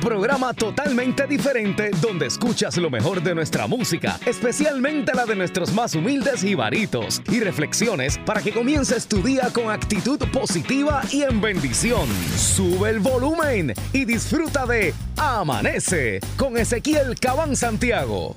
programa totalmente diferente donde escuchas lo mejor de nuestra música, especialmente la de nuestros más humildes ibaritos y reflexiones para que comiences tu día con actitud positiva y en bendición. Sube el volumen y disfruta de Amanece con Ezequiel Cabán Santiago.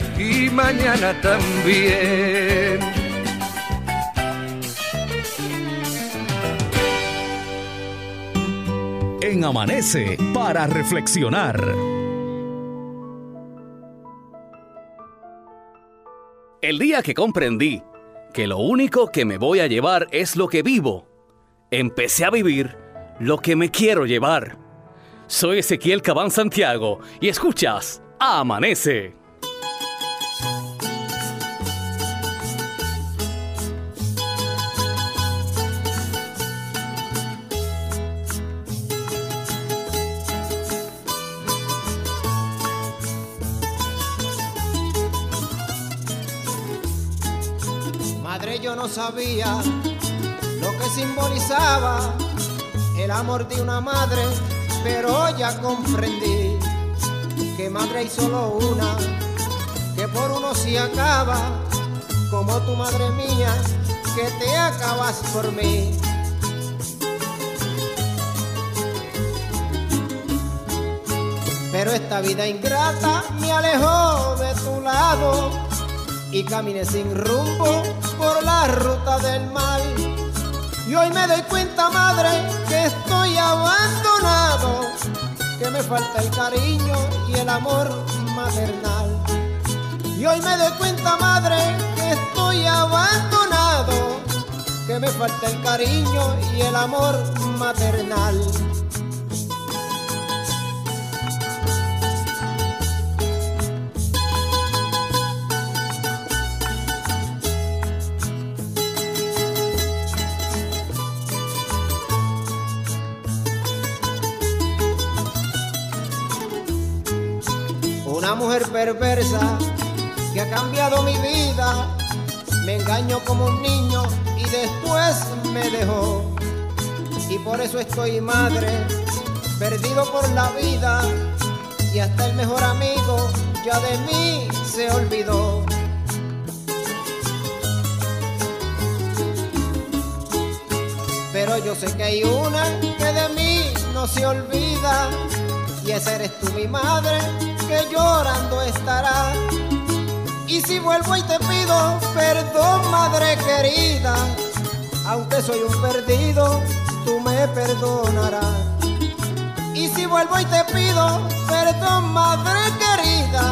y mañana también. En Amanece para reflexionar. El día que comprendí que lo único que me voy a llevar es lo que vivo, empecé a vivir lo que me quiero llevar. Soy Ezequiel Cabán Santiago y escuchas Amanece. Sabía lo que simbolizaba el amor de una madre, pero ya comprendí que madre hay solo una, que por uno se acaba, como tu madre mía, que te acabas por mí. Pero esta vida ingrata me alejó de tu lado y caminé sin rumbo ruta del mal. Y hoy me doy cuenta, madre, que estoy abandonado, que me falta el cariño y el amor maternal. Y hoy me doy cuenta, madre, que estoy abandonado, que me falta el cariño y el amor maternal. Perversa que ha cambiado mi vida, me engañó como un niño y después me dejó. Y por eso estoy madre, perdido por la vida, y hasta el mejor amigo ya de mí se olvidó. Pero yo sé que hay una que de mí no se olvida, y esa eres tú mi madre, que llorando estará. Y si vuelvo y te pido perdón, madre querida, aunque soy un perdido, tú me perdonarás. Y si vuelvo y te pido perdón, madre querida,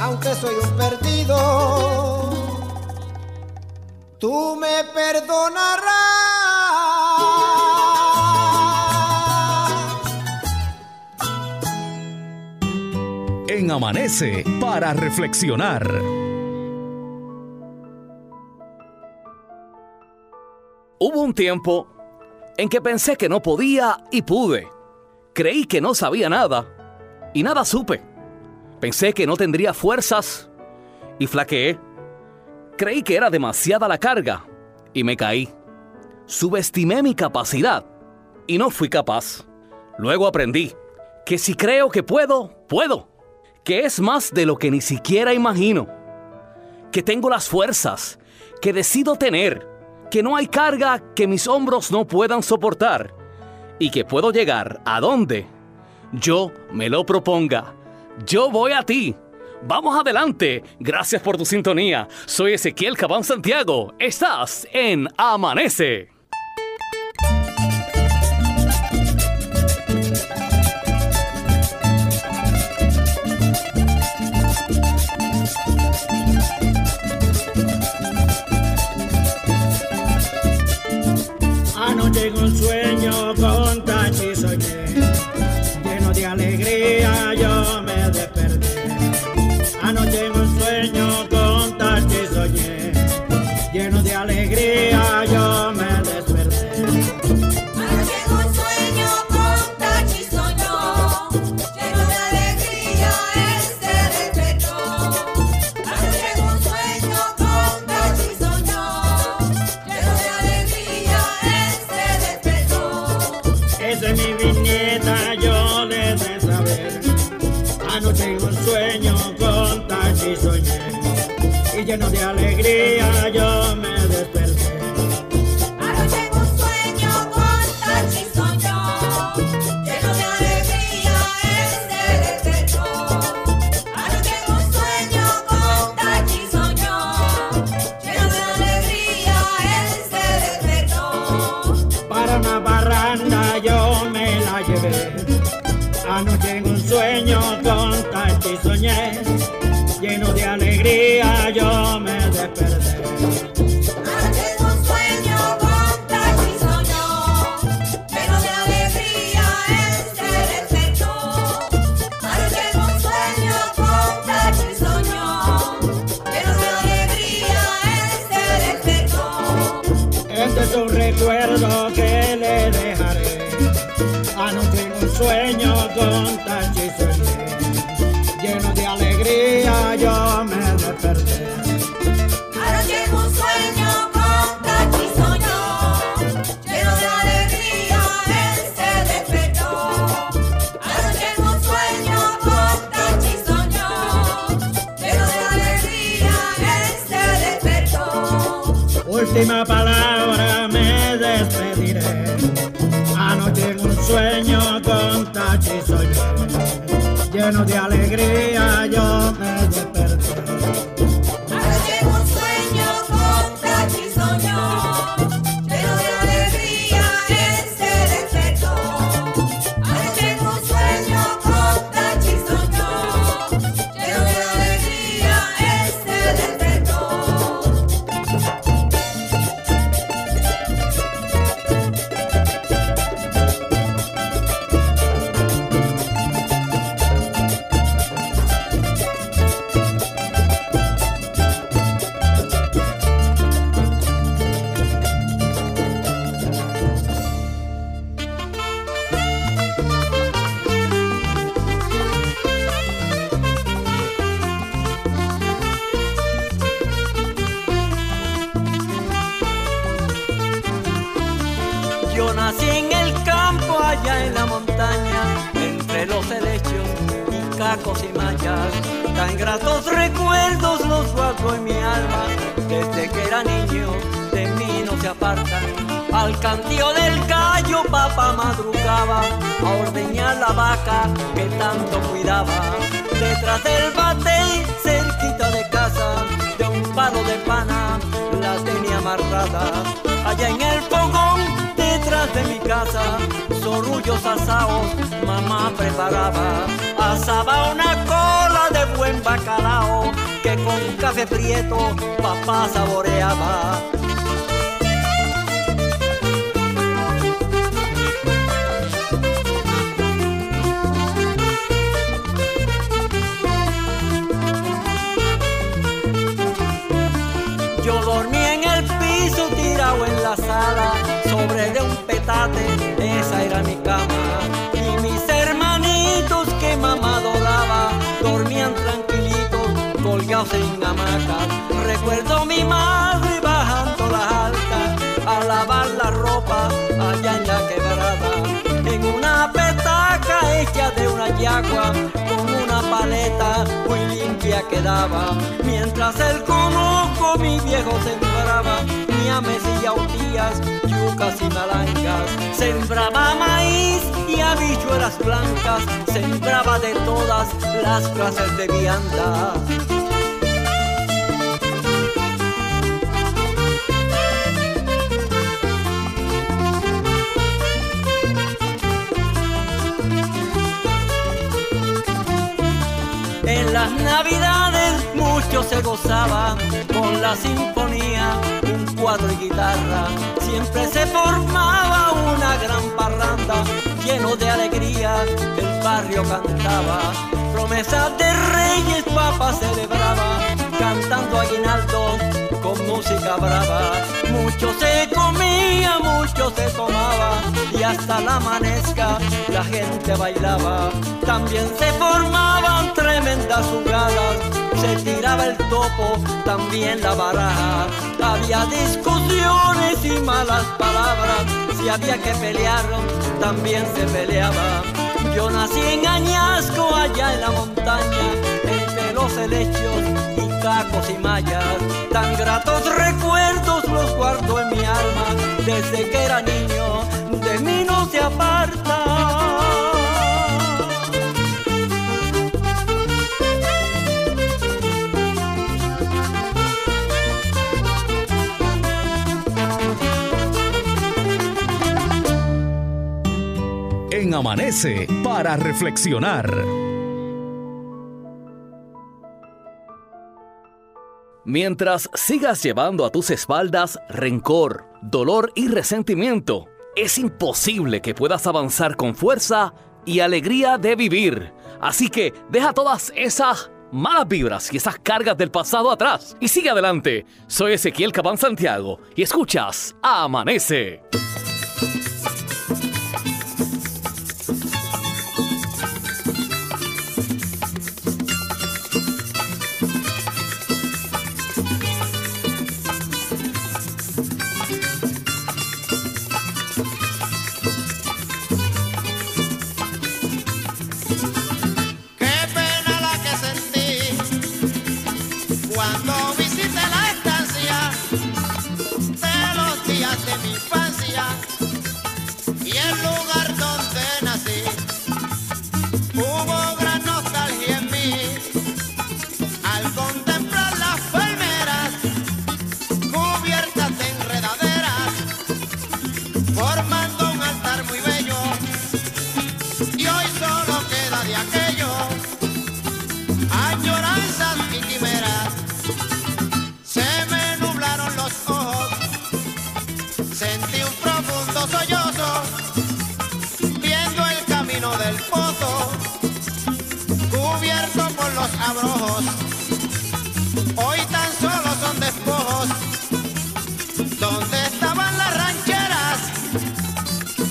aunque soy un perdido, tú me perdonarás. En Amanece para reflexionar. Hubo un tiempo en que pensé que no podía y pude. Creí que no sabía nada y nada supe. Pensé que no tendría fuerzas y flaqueé. Creí que era demasiada la carga y me caí. Subestimé mi capacidad y no fui capaz. Luego aprendí que si creo que puedo, puedo. Que es más de lo que ni siquiera imagino. Que tengo las fuerzas que decido tener. Que no hay carga que mis hombros no puedan soportar. Y que puedo llegar a donde yo me lo proponga. Yo voy a ti. Vamos adelante. Gracias por tu sintonía. Soy Ezequiel Cabán Santiago. Estás en Amanece. Y lleno de alegría yo me desperté. De alegría yo me desperté. En un sueño con Tachi soñó, lleno de alegría se despertó. Anoche en un sueño con Tachi soñó, lleno de alegría se despertó. Este es un recuerdo que le dejaré. Anoche en un sueño con Última palabra me despediré. Anoche en un sueño con Tachi lleno de alegría prieto papá saboreaba. Colgados en. Recuerdo mi madre bajando las altas, a lavar la ropa allá en la quebrada. En una petaca hecha de una yagua, con una paleta muy limpia quedaba. Mientras el conoco mi viejo sembraba, ñames y yautías, yucas y malangas. Sembraba maíz y habichuelas blancas, sembraba de todas las clases de viandas. Las navidades mucho se gozaba con la sinfonía, un cuadro y guitarra. Siempre se formaba una gran parranda, lleno de alegría, el barrio cantaba. Promesas de reyes, papá celebraba, cantando aguinaldo con música brava. Mucho se comía, mucho se tomaba y hasta la amanezca la gente bailaba. También se formaban tremendas jugadas, se tiraba el topo, también la baraja. Había discusiones y malas palabras, si había que pelear, también se peleaba. Yo nací en Añasco, allá en la montaña, entre los helechos y cacos y mayas. Tan gratos recuerdos los guardo en mi alma, desde que era niño, de mí no se aparta. En Amanece para reflexionar. Mientras sigas llevando a tus espaldas rencor, dolor y resentimiento, es imposible que puedas avanzar con fuerza y alegría de vivir. Así que deja todas esas malas vibras y esas cargas del pasado atrás y sigue adelante. Soy Ezequiel Cabán Santiago y escuchas Amanece. Por los abrojos. Hoy tan solo son despojos, donde estaban las rancheras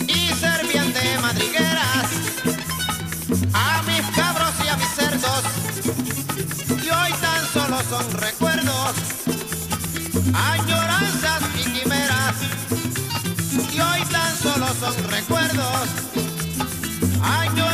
y servían de madrigueras a mis cabros y a mis cerdos. Y hoy tan solo son recuerdos, añoranzas y quimeras. Y hoy tan solo son recuerdos, añoranzas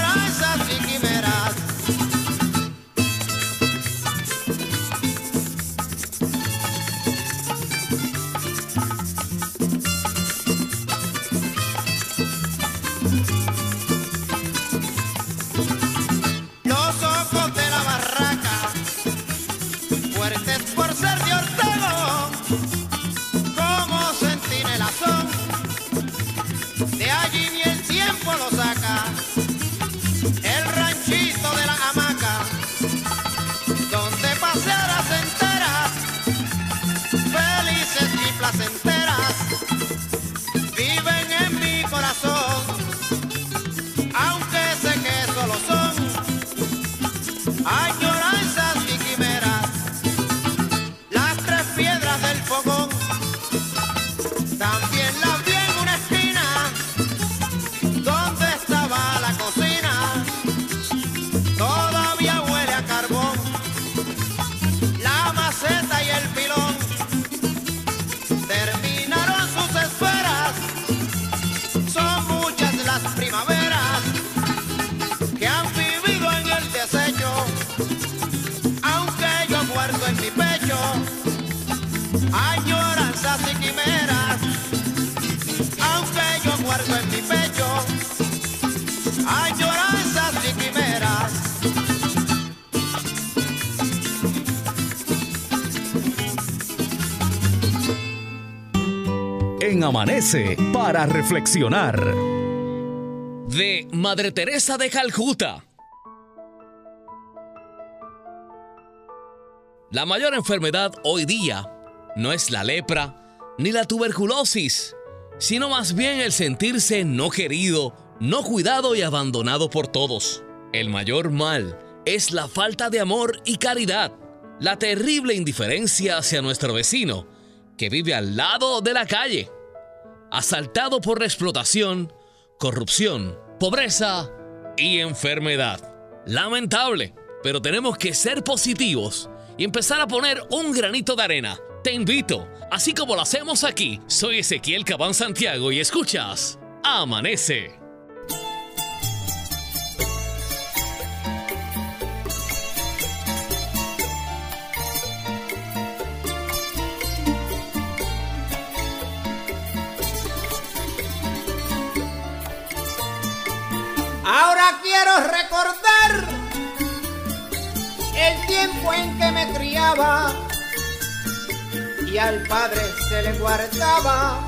quimeras, aunque yo guardo en mi pecho añoranzas y quimeras. En Amanece para reflexionar. De Madre Teresa de Calcuta. La mayor enfermedad hoy día no es la lepra ni la tuberculosis, sino más bien el sentirse no querido, no cuidado y abandonado por todos. El mayor mal es la falta de amor y caridad, la terrible indiferencia hacia nuestro vecino, que vive al lado de la calle, asaltado por la explotación, corrupción, pobreza y enfermedad. Lamentable, pero tenemos que ser positivos y empezar a poner un granito de arena. Te invito, así como lo hacemos aquí. Soy Ezequiel Cabán Santiago y escuchas Amanece. Ahora quiero recordar el tiempo en que me criaba y al padre se le guardaba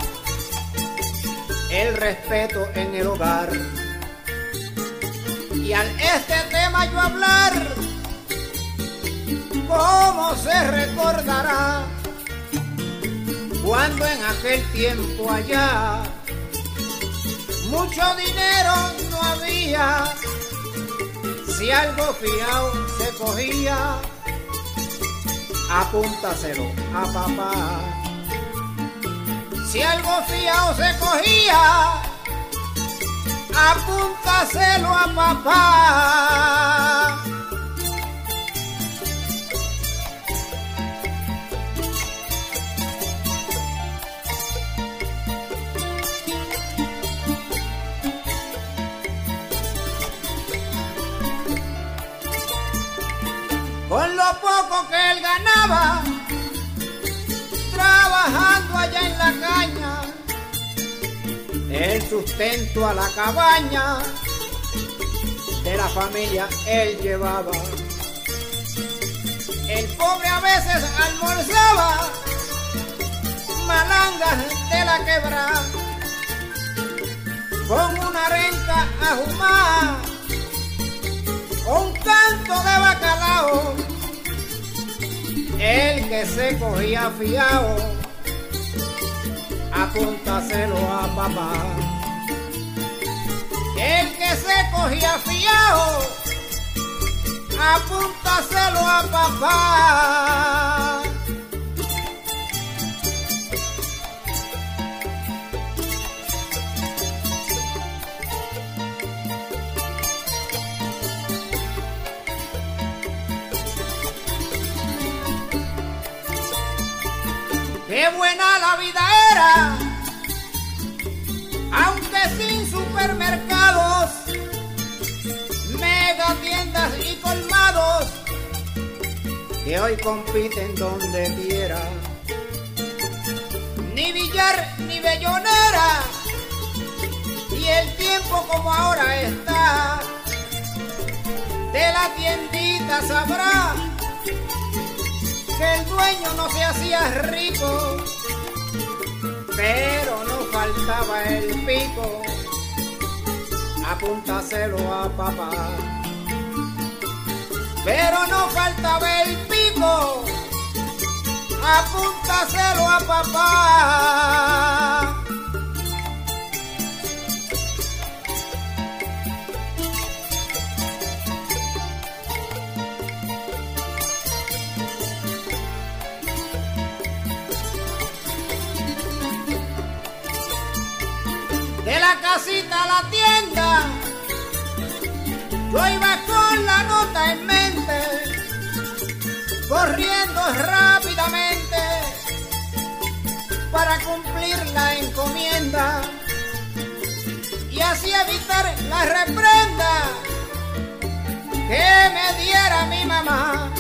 el respeto en el hogar. Y al este tema yo hablar, ¿cómo se recordará cuando en aquel tiempo allá mucho dinero no había? Si algo fiao se cogía, apúntaselo a papá. Si algo fiao se cogía, apúntaselo a papá. Con lo poco que él ganaba, trabajando allá en la caña, el sustento a la cabaña de la familia él llevaba. El pobre a veces almorzaba malangas de la quebrada con una renca un canto de bacalao, el que se cogía fiao, apúntaselo a papá. El que se cogía fiao, apúntaselo a papá. Qué buena la vida era, aunque sin supermercados, mega tiendas y colmados, que hoy compiten donde quiera. Ni billar ni bellonera, y el tiempo como ahora está, de la tiendita sabrá que el dueño no se hacía rico, pero no faltaba el pico, apúntaselo a papá. Pero no faltaba el pico, apúntaselo a papá. La casita a la tienda. Yo iba con la nota en mente, corriendo rápidamente para cumplir la encomienda y así evitar la reprenda que me diera mi mamá.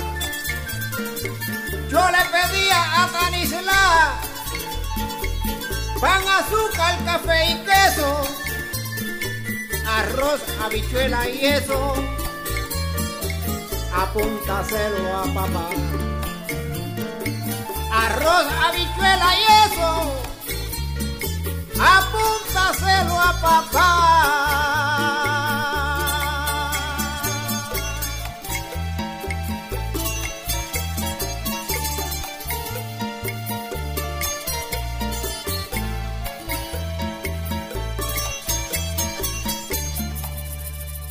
Yo le pedía a Tanisla pan, azúcar, café y queso, arroz, habichuela y eso, apúntaselo a papá. Arroz, habichuela y eso, apúntaselo a papá.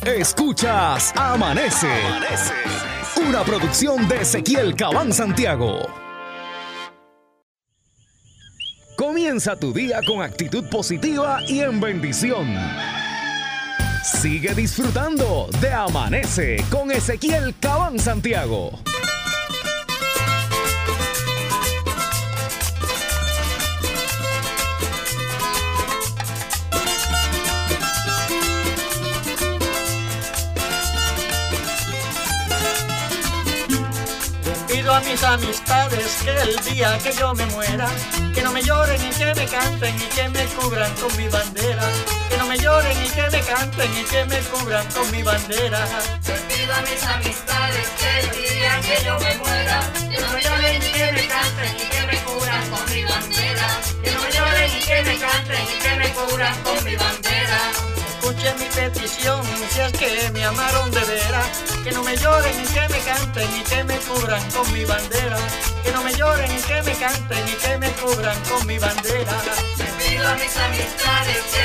Escuchas Amanece. Una producción de Ezequiel Cabán Santiago. Comienza tu día con actitud positiva y en bendición. Sigue disfrutando de Amanece con Ezequiel Cabán Santiago. Mis amistades que el día que yo me muera, que no me lloren y que me canten y que me cubran con mi bandera. Que no me lloren y que me canten y que me cubran con mi bandera. pido a mis amistades que el día que yo me muera, que no me lloren y que me canten y que me cubran con mi bandera. Que no me lloren y que me canten y que me cubran con mi bandera. Escuchen mi petición, si es que me amaron de veras. Que no me lloren y que me canten y que me cubran con mi bandera. Que no me lloren y que me canten y que me cubran con mi bandera. pido a mis amistades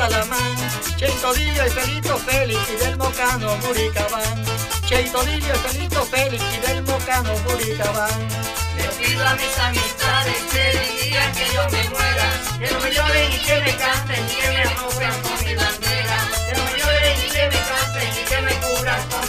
Salamán. Cheito Dillo y Felito Félix y del Mocano Buricabán. Cheito Dillo y Felito Félix y del Mocano Buricabán. Le pido a mis amistades que el día que yo me muera, que no me lloren y que me canten y que me cubran con mi bandera. Que no me lloren y que me canten y que me cubran con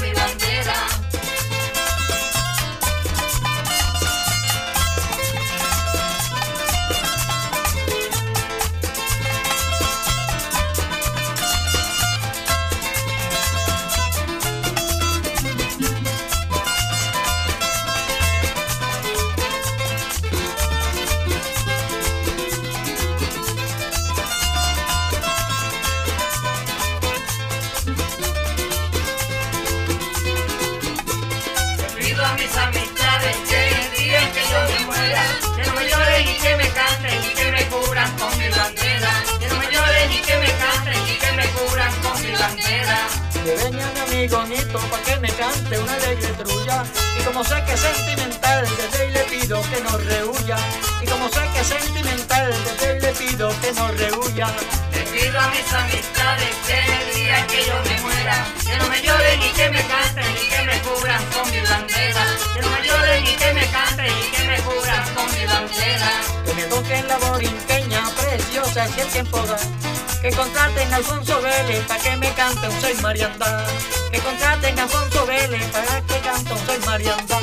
amigo Nito pa' que me cante una alegre trulla. Y como sé que es sentimental, desde ahí le pido que no rehuya. Y como sé que es sentimental, desde ahí le pido que no rehuya. Le pido a mis amistades que el día que yo me muera, que no me lloren y que me canten y que me cubran con mi bandera. Que no me lloren y que me canten y que me cubran con mi bandera. Que me toquen la borinqueña preciosa si el tiempo da. Que contraten a Alfonso Vélez para que me cante un Soy Marianda. Que contraten a Alfonso Vélez para que cante un Soy Marianda.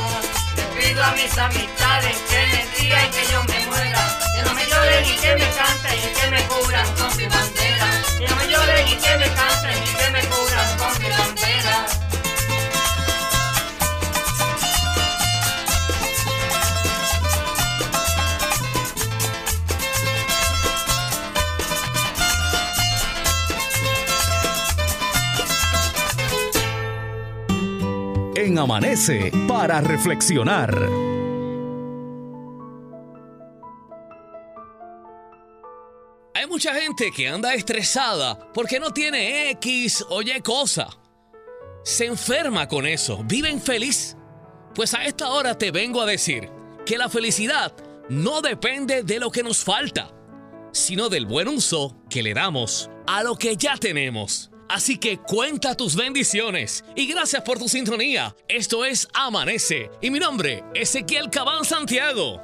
Le pido a mis amistades que día en que yo me muera, que no me lloren y que me canten y que me cubran con mi bandera. Que no me lloren y que me canten y que me cubran con mi bandera. Amanece para reflexionar. Hay mucha gente que anda estresada porque no tiene X o Y cosa. Se enferma con eso, vive infeliz. Pues a esta hora te vengo a decir que la felicidad no depende de lo que nos falta, sino del buen uso que le damos a lo que ya tenemos. Así que cuenta tus bendiciones y gracias por tu sintonía. Esto es Amanece y mi nombre es Ezequiel Cabán Santiago.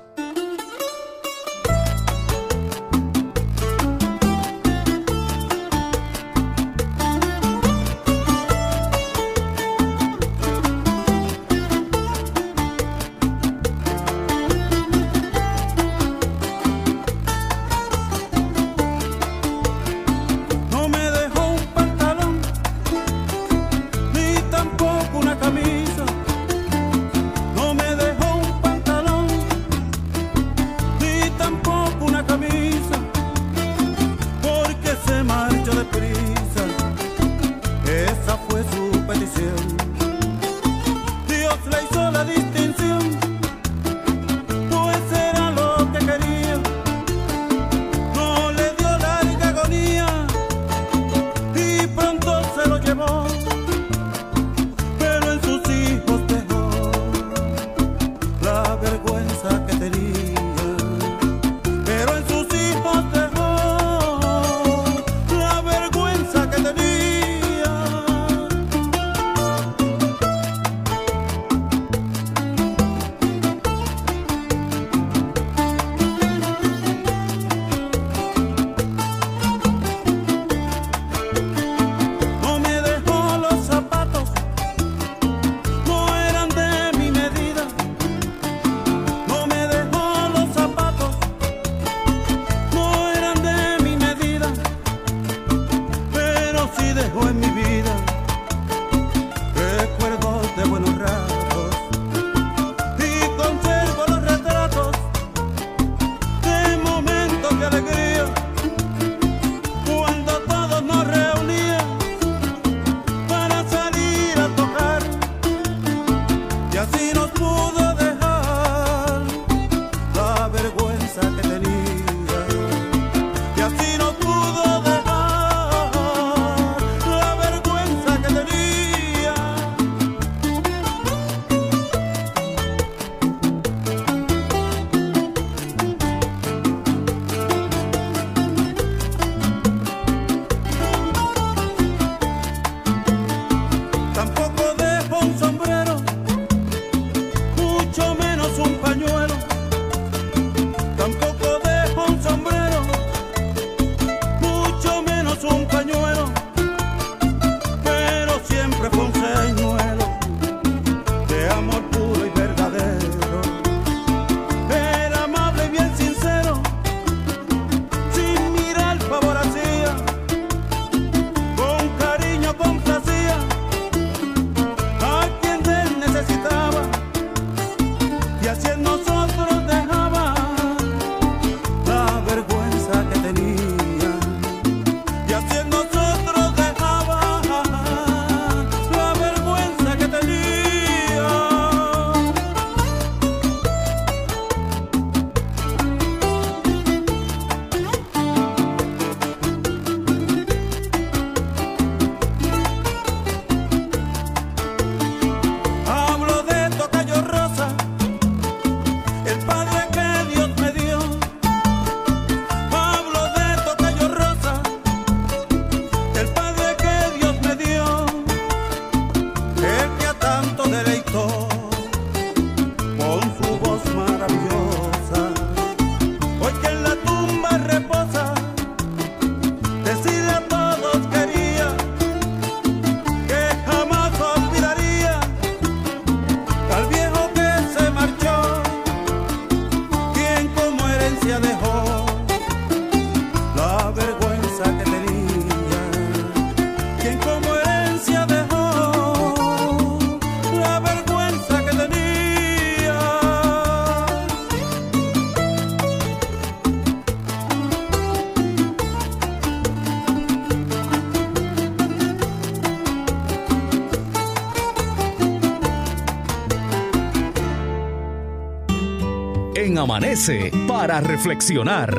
Amanece para reflexionar.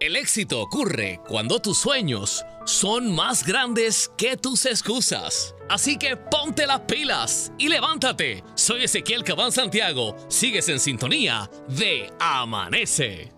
El éxito ocurre cuando tus sueños son más grandes que tus excusas. Así que ponte las pilas y levántate. Soy Ezequiel Cabán Santiago. Sigues en sintonía de Amanece.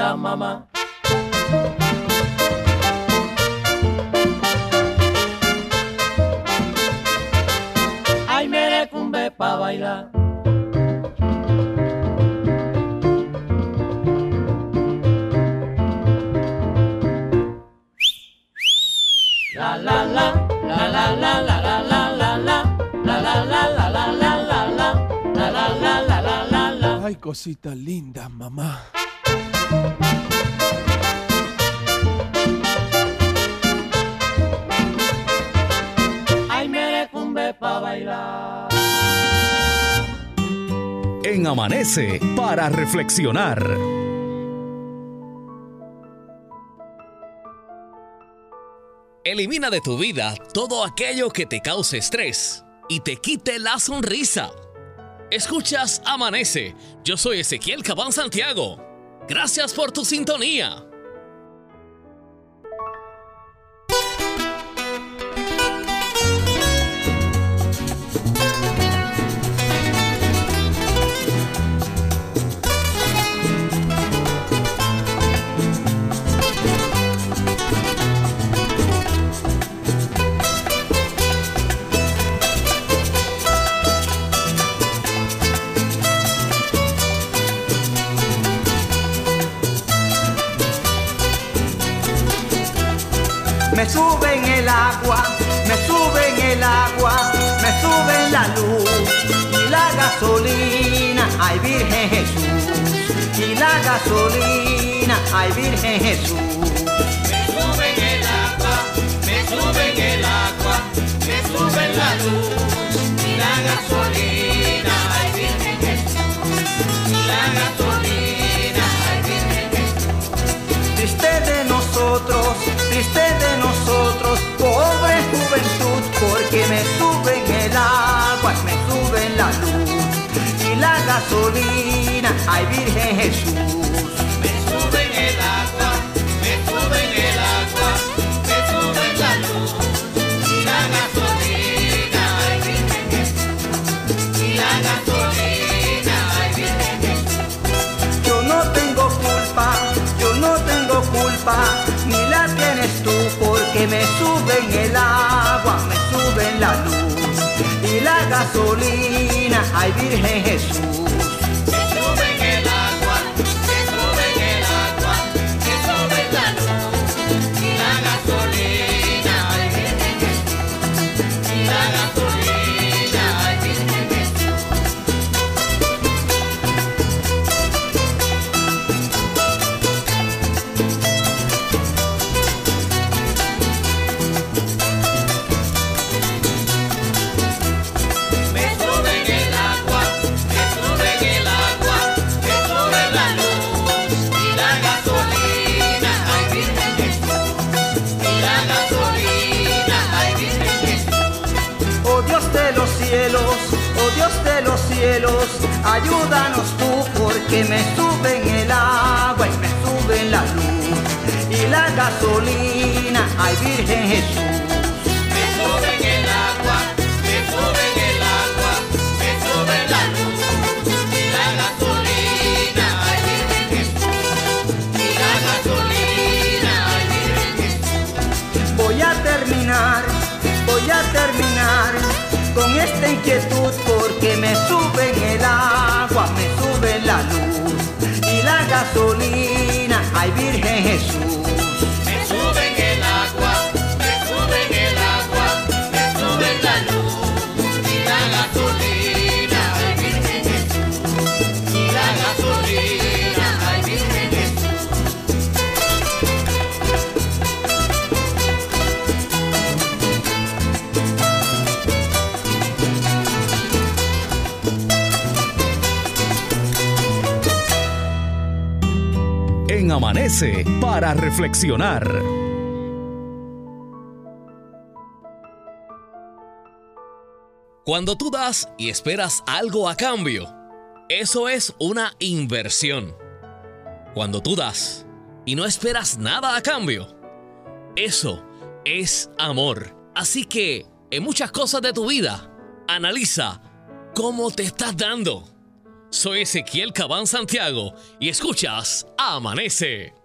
Linda, mamá. Ay, merecumbe pa' bailar. La la la, la la la la la la cosita linda, mamá. En Amanece para reflexionar. Elimina de tu vida todo aquello que te cause estrés y te quite la sonrisa. Escuchas Amanece. Yo soy Ezequiel Cabán Santiago. Gracias por tu sintonía. Me sube en el agua, me sube en el agua, me sube en la luz y la gasolina, ay Virgen Jesús, y la gasolina, ay Virgen Jesús. Me sube en el agua, me sube en el agua, me sube en la luz y la gasolina, ay Virgen Jesús, y la gasolina, ay Virgen Jesús. Triste de nosotros, pobre juventud, porque me sube en el agua, me sube en la luz y la gasolina, ay Virgen Jesús. Porque me sube en el agua, me sube en la luz y la gasolina, ay Virgen Jesús. Ayúdanos tú porque me sube en el agua y me sube en la luz y la gasolina, ay Virgen esta inquietud porque me suben el agua, me suben la luz y la gasolina, ay Virgen Jesús. Amanece para reflexionar. Cuando tú das y esperas algo a cambio, eso es una inversión. Cuando tú das y no esperas nada a cambio, eso es amor. Así que en muchas cosas de tu vida, analiza cómo te estás dando. Soy Ezequiel Cabán Santiago y escuchas Amanece.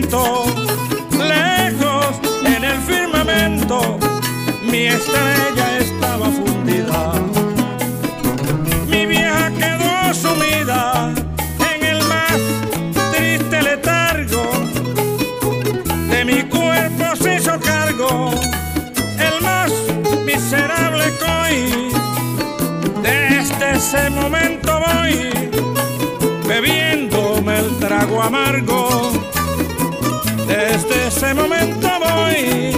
Lejos en el firmamento, mi estrella estaba fundida. Mi vieja quedó sumida en el más triste letargo. De mi cuerpo se hizo cargo el más miserable coy. Desde ese momento voy bebiéndome el trago amargo. Ese momento voy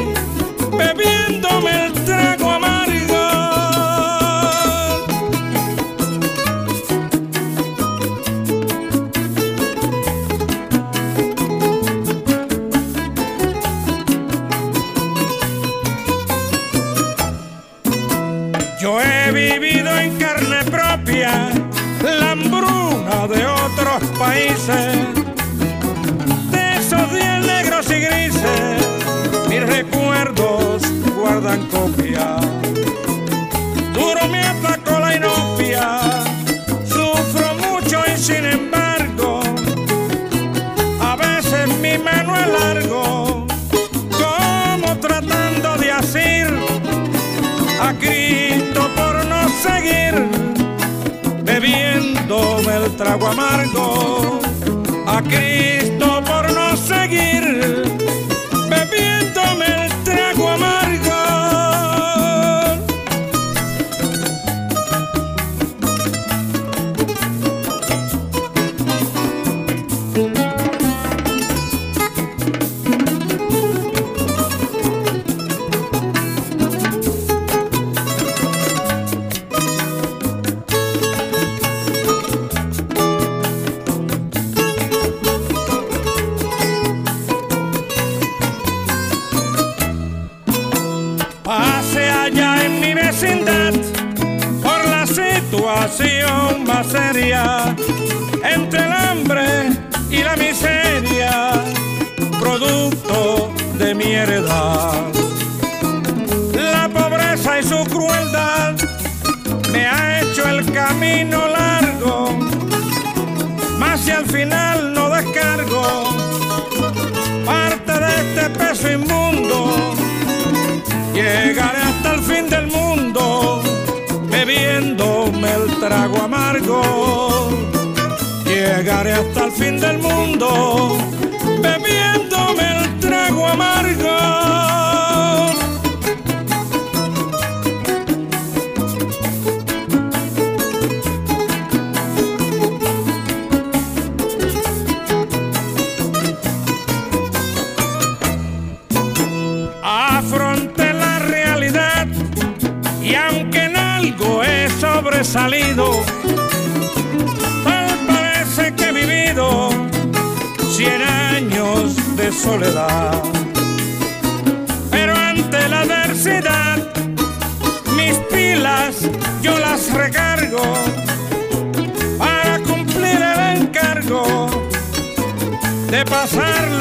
final no descargo parte de este peso inmundo, Llegaré hasta el fin del mundo bebiéndome el trago amargo. Llegaré hasta el fin del mundo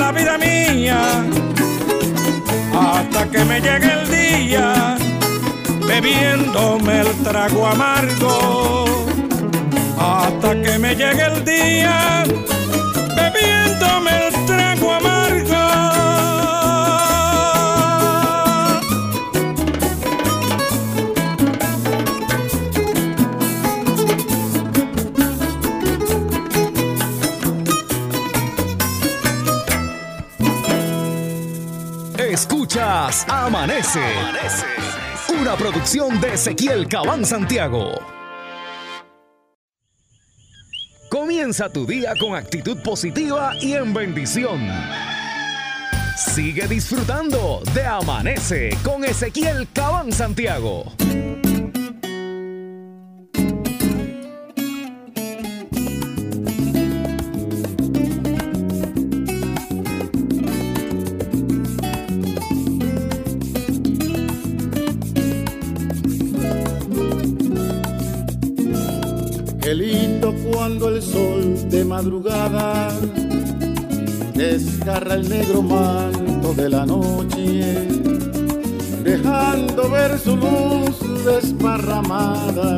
la vida mía. Hasta que me llegue el día bebiéndome el trago amargo. Hasta que me llegue el día Amanece. Una producción de Ezequiel Cabán Santiago. Comienza tu día con actitud positiva y en bendición. Sigue disfrutando de Amanece con Ezequiel Cabán Santiago. Madrugada desgarra el negro manto de la noche, dejando ver su luz desparramada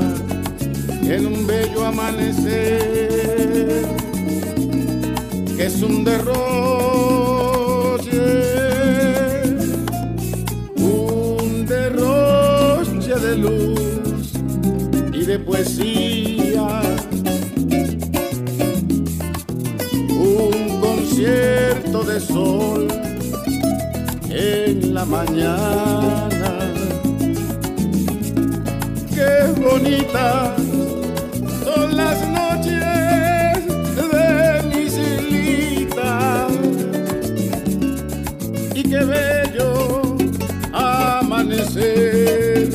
en un bello amanecer, que es un derroche, un derroche de luz y de poesía. De sol en la mañana. Qué bonitas son las noches de mi islita. Y qué bello amanecer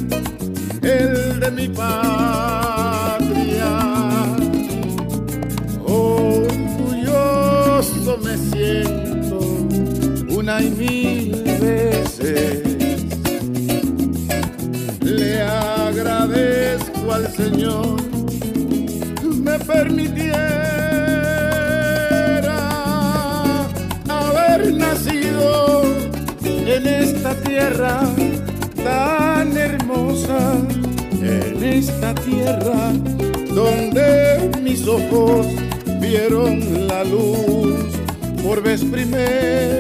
el de mi patria. Me permitiera haber nacido en esta tierra tan hermosa, en esta tierra donde mis ojos vieron la luz por vez primera.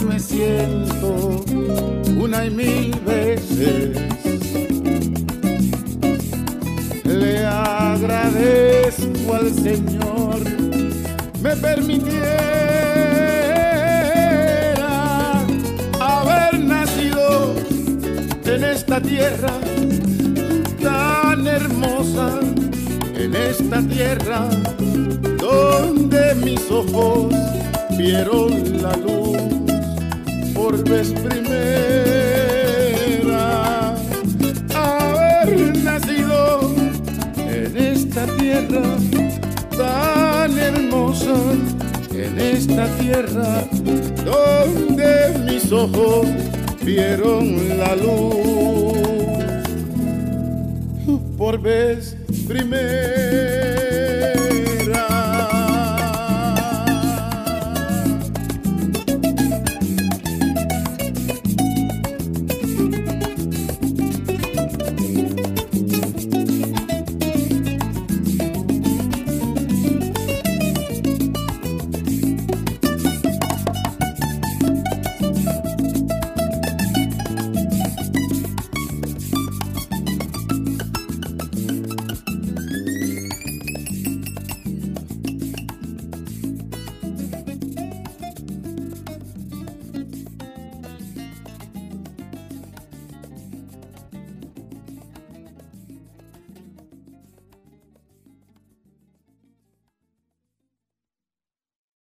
Me siento una y mil veces. Le agradezco al Señor me permitiera haber nacido en esta tierra tan hermosa, en esta tierra donde mis ojos vieron la luz por vez primera. Haber nacido en esta tierra tan hermosa, en esta tierra donde mis ojos vieron la luz por vez primera.